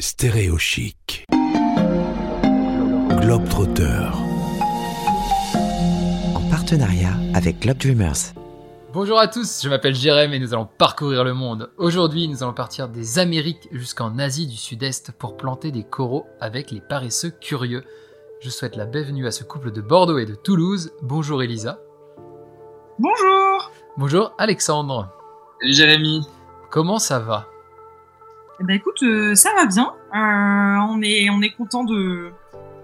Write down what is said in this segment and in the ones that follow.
Stéréo chic. Globetrotter. en partenariat avec Globe Dreamers. Bonjour à tous, je m'appelle Jérém et nous allons parcourir le monde. Aujourd'hui, nous allons partir des Amériques jusqu'en Asie du Sud-Est pour planter des coraux avec les paresseux curieux. Je souhaite la bienvenue à ce couple de Bordeaux et de Toulouse. Bonjour Elisa. Bonjour Bonjour Alexandre. Salut Jérémy. Comment ça va? Eh ben écoute, euh, ça va bien. Euh, on est on est content de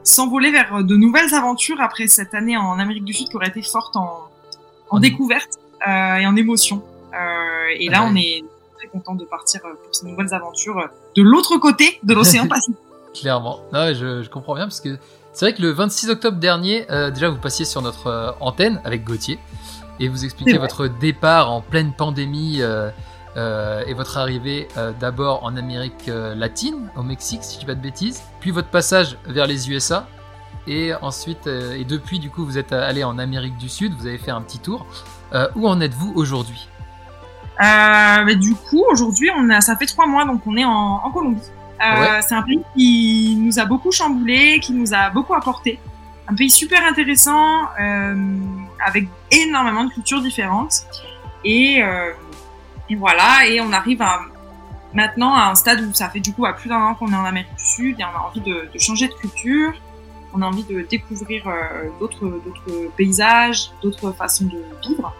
s'envoler vers de nouvelles aventures après cette année en Amérique du Sud qui aurait été forte en, en En- découverte euh, et en émotion. Et là, Ouais. on est très content de partir pour ces nouvelles aventures de l'autre côté de l'océan Pacifique. Clairement. Non, je, je comprends bien parce que c'est vrai que le 26 octobre dernier, déjà vous passiez sur notre antenne avec Gauthier et vous expliquiez votre départ en pleine pandémie euh, et votre arrivée euh, d'abord en Amérique euh, latine, au Mexique si je dis pas de bêtises, puis votre passage vers les USA et ensuite et depuis du coup vous êtes allé en Amérique du Sud, vous avez fait un petit tour. Où en êtes-vous aujourd'hui? Mais du coup, aujourd'hui, on a, ça fait trois mois, donc on est en, en Colombie. Ouais. C'est un pays qui nous a beaucoup chamboulé, qui nous a beaucoup apporté. Un pays super intéressant, avec énormément de cultures différentes. Et, euh, et voilà, et on arrive à, maintenant à un stade où ça fait du coup à plus d'un an qu'on est en Amérique du Sud et on a envie de, de changer de culture. On a envie de découvrir euh, d'autres d'autres paysages, d'autres façons de vivre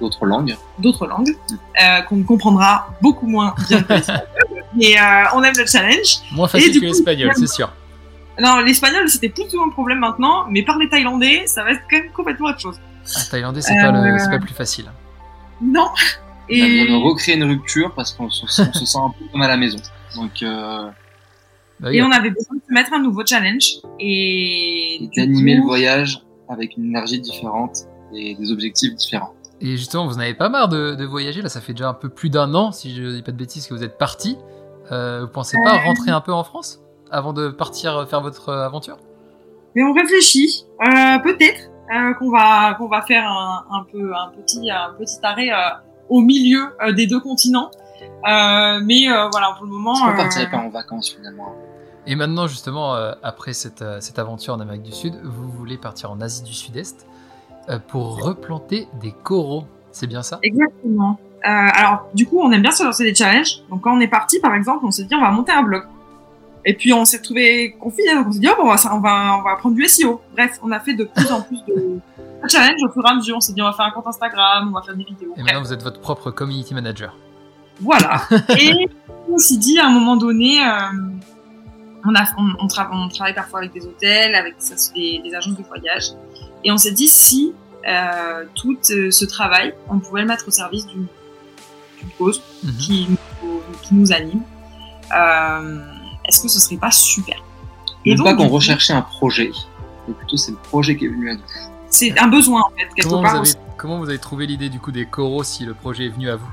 D'autres langues. d'autres langues euh, qu'on comprendra beaucoup moins bien que l'espagnol. Mais euh, on aime le challenge. Moins facile du que l'espagnol, c'est sûr. Non, l'espagnol c'était plus souvent le problème maintenant, mais parler thaïlandais, ça va être quand même complètement autre chose. Ah, thaïlandais, c'est pas, Euh, le- c'est pas plus facile. Non. On a Et besoin de recréer une rupture parce qu'on se, on se sent un peu comme à la maison. Donc, euh, Bah et on avait besoin de se mettre un nouveau challenge et et d'animer le voyage avec une énergie différente et des objectifs différents. Et justement, vous n'avez pas marre de, de voyager Là, ça fait déjà un peu plus d'un an, si je dis pas de bêtises, que vous êtes parti. Euh, vous pensez pas rentrer un peu en France avant de partir faire votre euh, aventure? Mais on réfléchit, euh, peut-être euh, qu'on va qu'on va faire un, un peu un petit un petit arrêt euh, au milieu euh, des deux continents. Euh, mais euh, voilà, pour le moment. Est-ce qu'on euh, partirait pas en vacances finalement Et maintenant, justement, euh, après cette, euh, cette aventure en Amérique du Sud, vous voulez partir en Asie du Sud-Est euh, pour replanter des coraux. C'est bien ça? Exactement. Euh, alors, du coup, on aime bien se lancer des challenges. Donc, quand on est parti, par exemple, on s'est dit, on va monter un blog. Et puis, on s'est trouvé confiné. Donc, on s'est dit, oh, bon, on, va, on, va, on va prendre du SEO. Bref, on a fait de plus en plus de challenges au fur et à mesure. On s'est dit, on va faire un compte Instagram, on va faire des vidéos. Et Bref, maintenant, vous êtes votre propre community manager. voilà. et on s'est dit, à un moment donné, euh, on, a, on, on, tra- on travaille parfois avec des hôtels, avec des, des agences de voyage. Et on s'est dit, si euh, tout euh, ce travail, on pouvait le mettre au service d'une cause Mhm. qui, nous- qui nous anime. Euh, Est-ce que ce serait pas super? Et donc, pas qu'on recherchait un projet, mais plutôt c'est le projet qui est venu à nous. C'est un besoin en fait quelque Comment part. vous, avez, comment vous avez trouvé l'idée du coup des coraux si le projet est venu à vous?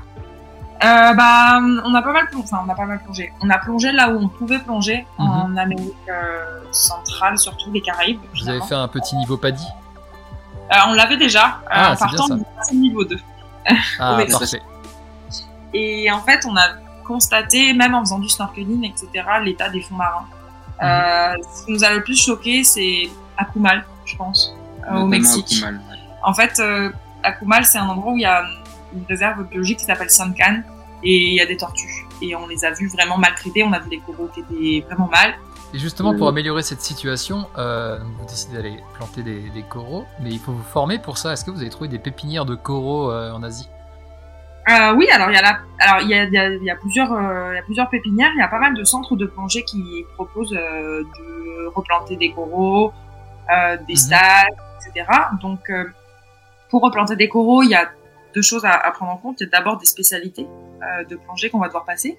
Euh, bah, on a pas mal plongé. Enfin, on a pas mal plongé. On a plongé là où on pouvait plonger Mhm. en Amérique euh, centrale, surtout les Caraïbes. Vous avez fait un petit niveau paddy Euh, on l'avait déjà Ah, en c'est bien partant ça. du passé niveau 2. Ah, parfait. Et en fait, on a constaté, même en faisant du snorkeling, etc., l'état des fonds marins. Mhm. Ce qui nous a le plus choqué, c'est Akumal, je pense, au Mexique. à ouais. En fait, euh, Akumal, c'est un endroit où il y a une réserve biologique qui s'appelle Sankan et il y a des tortues. Et on les a vus vraiment maltraités, on a vu des coraux qui étaient vraiment mal. Et justement, pour Euh. améliorer cette situation, euh, vous décidez d'aller planter des, des coraux, mais il faut vous former pour ça. Est-ce que vous avez trouvé des pépinières de coraux euh, en Asie? Euh, oui, alors il y a la, alors il y a, il y a, il y a plusieurs, euh, il y a plusieurs pépinières. Il y a pas mal de centres de plongée qui proposent euh, de replanter des coraux, euh, des Mhm. stages, etc. Donc, euh, pour replanter des coraux, il y a deux choses à, à prendre en compte. Il y a d'abord des spécialités euh, de plongée qu'on va devoir passer.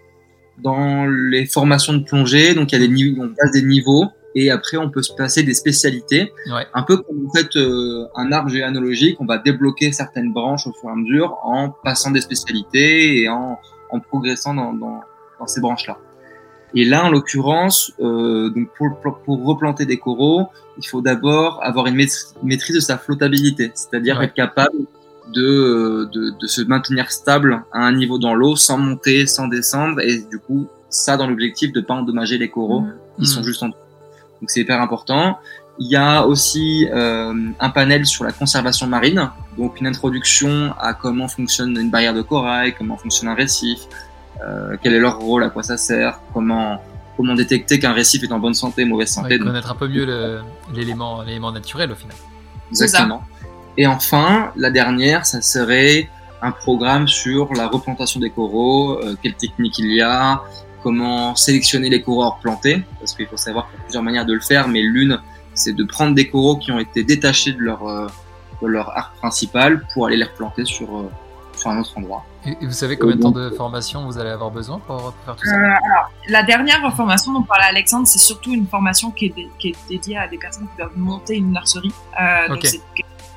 Dans les formations de plongée, donc il y a des niveaux, on passe des niveaux et après on peut se passer des spécialités. Ouais. Un peu comme en fait euh, un arbre généalogique, on va débloquer certaines branches au fur et à mesure en passant des spécialités et en, en progressant dans, dans, dans ces branches-là. Et là, en l'occurrence, euh, donc pour, pour, replanter des coraux, il faut d'abord avoir une maîtrise de sa flottabilité, c'est-à-dire Ouais. être capable de, de, de se maintenir stable à un niveau dans l'eau sans monter, sans descendre et du coup ça dans l'objectif de pas endommager les coraux Mhm. qui sont Mhm. juste en dessous. Donc c'est hyper important. Il y a aussi euh, un panel sur la conservation marine, donc une introduction à comment fonctionne une barrière de corail, comment fonctionne un récif, euh, quel est leur rôle, à quoi ça sert, comment comment détecter qu'un récif est en bonne santé, mauvaise santé. Ouais, Donc, connaître un peu mieux le- l'élément l'élément naturel au final. Exactement. Et enfin, la dernière, ça serait un programme sur la replantation des coraux, euh, quelles techniques il y a, comment sélectionner les coraux à replanter, parce qu'il faut savoir qu'il y a plusieurs manières de le faire, mais l'une, c'est de prendre des coraux qui ont été détachés de leur, euh, de leur arc principal pour aller les replanter sur, euh, sur un autre endroit. Et, et vous savez combien de temps de formation vous allez avoir besoin pour, faire tout ça Euh, alors, la dernière formation dont parlait Alexandre, c'est surtout une formation qui est, dé- qui est dédiée à des personnes qui doivent monter une nurserie. Euh, Donc Ok. c'est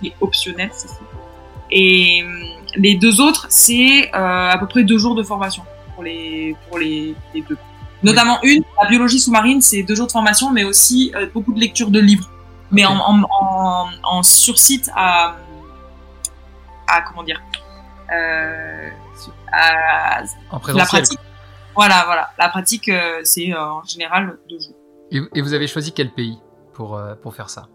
qui est optionnel, c'est ça. Et hum, les deux autres, c'est euh, à peu près deux jours de formation pour les pour les, les deux. Notamment une, la biologie sous-marine, c'est deux jours de formation, mais aussi euh, beaucoup de lecture de livres, mais en, en, en, en sursite à à comment dire euh, à, En la présentiel pratique. Voilà, voilà. La pratique, euh, c'est euh, en général deux jours. Et, et vous avez choisi quel pays pour, euh, pour faire ça?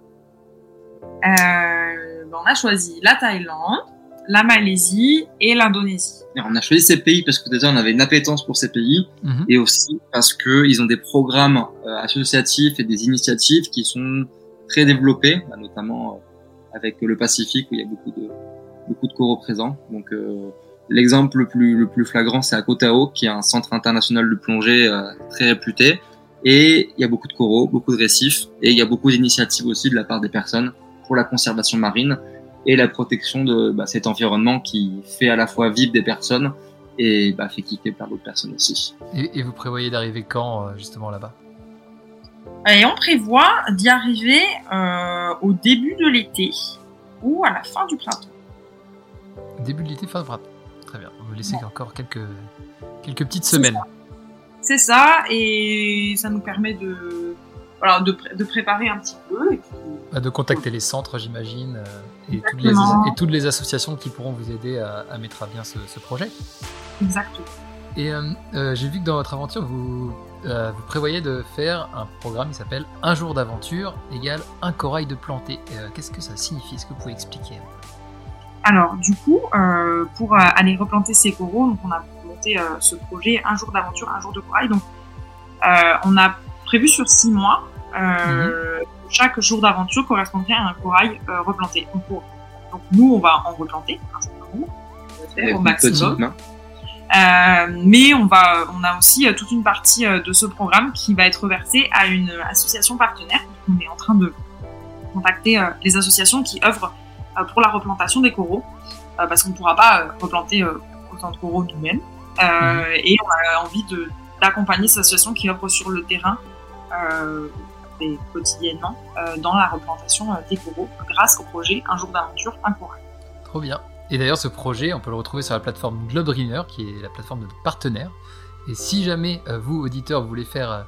Euh, ben, on a choisi la Thaïlande, la Malaisie et l'Indonésie. On a choisi ces pays parce que déjà on avait une appétence pour ces pays Mhm. et aussi parce que ils ont des programmes euh, associatifs et des initiatives qui sont très développés, bah, notamment euh, avec le Pacifique où il y a beaucoup de beaucoup de coraux présents. Donc euh, l'exemple le plus le plus flagrant c'est à Koh Tao qui est un centre international de plongée euh, très réputé et il y a beaucoup de coraux, beaucoup de récifs et il y a beaucoup d'initiatives aussi de la part des personnes pour la conservation marine et la protection de bah, cet environnement qui fait à la fois vivre des personnes et bah, fait kiffer par d'autres personnes aussi. et, et vous prévoyez d'arriver quand euh, justement là-bas? Et on prévoit d'y arriver euh, au début de l'été ou à la fin du printemps. Début de l'été, fin printemps. Très bien. Vous laissez Bon. encore quelques, quelques petites semaines. C'est ça, et ça nous permet de, voilà, de, de préparer un petit peu. Et puis, Bah, de contacter les centres, j'imagine, euh, et, toutes les, Exactement. et toutes les associations qui pourront vous aider à, à mettre à bien ce, ce projet. exactement. Et euh, euh, j'ai vu que dans votre aventure, vous, vous prévoyez de faire un programme qui s'appelle Un jour d'aventure égale un corail de planté. Qu'est-ce que ça signifie? Est-ce que vous pouvez expliquer? Alors, du coup, euh, pour euh, aller replanter ces coraux, donc on a monté euh, ce projet un jour d'aventure, un jour de corail. Donc, on a prévu sur six mois. Euh, Chaque jour d'aventure correspondrait à un corail replanté. Donc, pour- donc, nous, on va en replanter un certain nombre, au maximum. petite. Euh, mais on va, on a aussi euh, toute une partie euh, de ce programme qui va être versée à une association partenaire. On est en train de contacter les associations qui œuvrent pour la replantation des coraux, euh, parce qu'on ne pourra pas euh, replanter euh, autant de coraux nous-mêmes. Euh, Et on a envie d'accompagner ces associations qui œuvrent sur le terrain euh, et quotidiennement euh, dans la replantation euh, des coraux grâce au projet Un jour d'aventure, un corail. Trop bien. Et d'ailleurs, ce projet, on peut le retrouver sur la plateforme Globedreamer, qui est la plateforme de notre partenaire. Et si jamais euh, vous, auditeurs, vous voulez faire euh,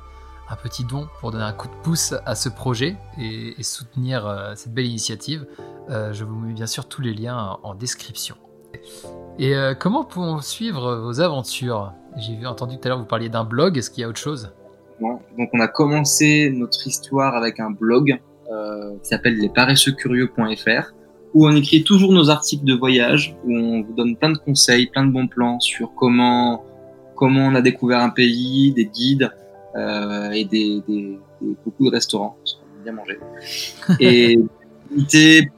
un petit don pour donner un coup de pouce à ce projet et, soutenir euh, cette belle initiative, euh, je vous mets bien sûr tous les liens en, description. Et euh, comment pouvons suivre vos aventures? J'ai entendu tout à l'heure vous parliez d'un blog. Est-ce qu'il y a autre chose? Donc on a commencé notre histoire avec un blog qui s'appelle lesparesseuxcurieux.fr où on écrit toujours nos articles de voyage, où on vous donne plein de conseils, plein de bons plans sur comment comment on a découvert un pays, des guides et des, des, des- beaucoup de restaurants, parce qu'on aime bien manger. Et des activités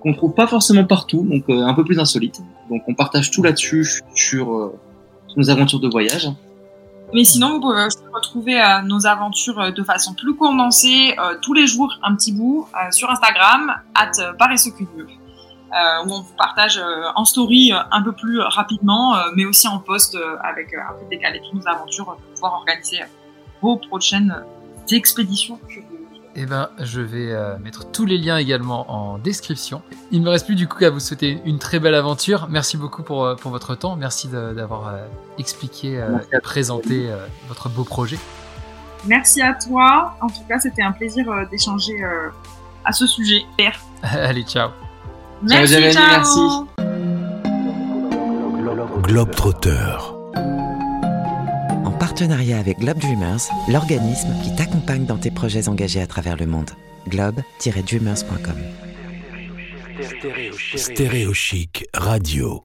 qu'on trouve pas forcément partout, donc euh, un peu plus insolites. Donc on partage tout là-dessus sur, euh, sur nos aventures de voyage. Mais sinon, vous pouvez aussi retrouver euh, nos aventures euh, de façon plus condensée euh, tous les jours, un petit bout, euh, sur Instagram, at euh, paresseux curieux, euh, où on vous partage euh, en story euh, un peu plus rapidement, euh, mais aussi en post euh, avec euh, un peu décalé toutes nos aventures euh, pour pouvoir organiser euh, vos prochaines euh, expéditions curieuses. Eh ben, je vais euh, mettre tous les liens également en description. Il ne me reste plus du coup qu'à vous souhaiter une très belle aventure. Merci beaucoup pour, euh, pour votre temps. Merci d'avoir euh, expliqué euh, et présenté euh, votre beau projet. Merci à toi. En tout cas, c'était un plaisir euh, d'échanger euh, à ce sujet. Père. Allez, ciao. Merci, ciao. merci. Globetrotter. En partenariat avec Globe Dreamers, l'organisme qui t'accompagne dans tes projets engagés à travers le monde. globe-dreamers.com Stéréochic Radio.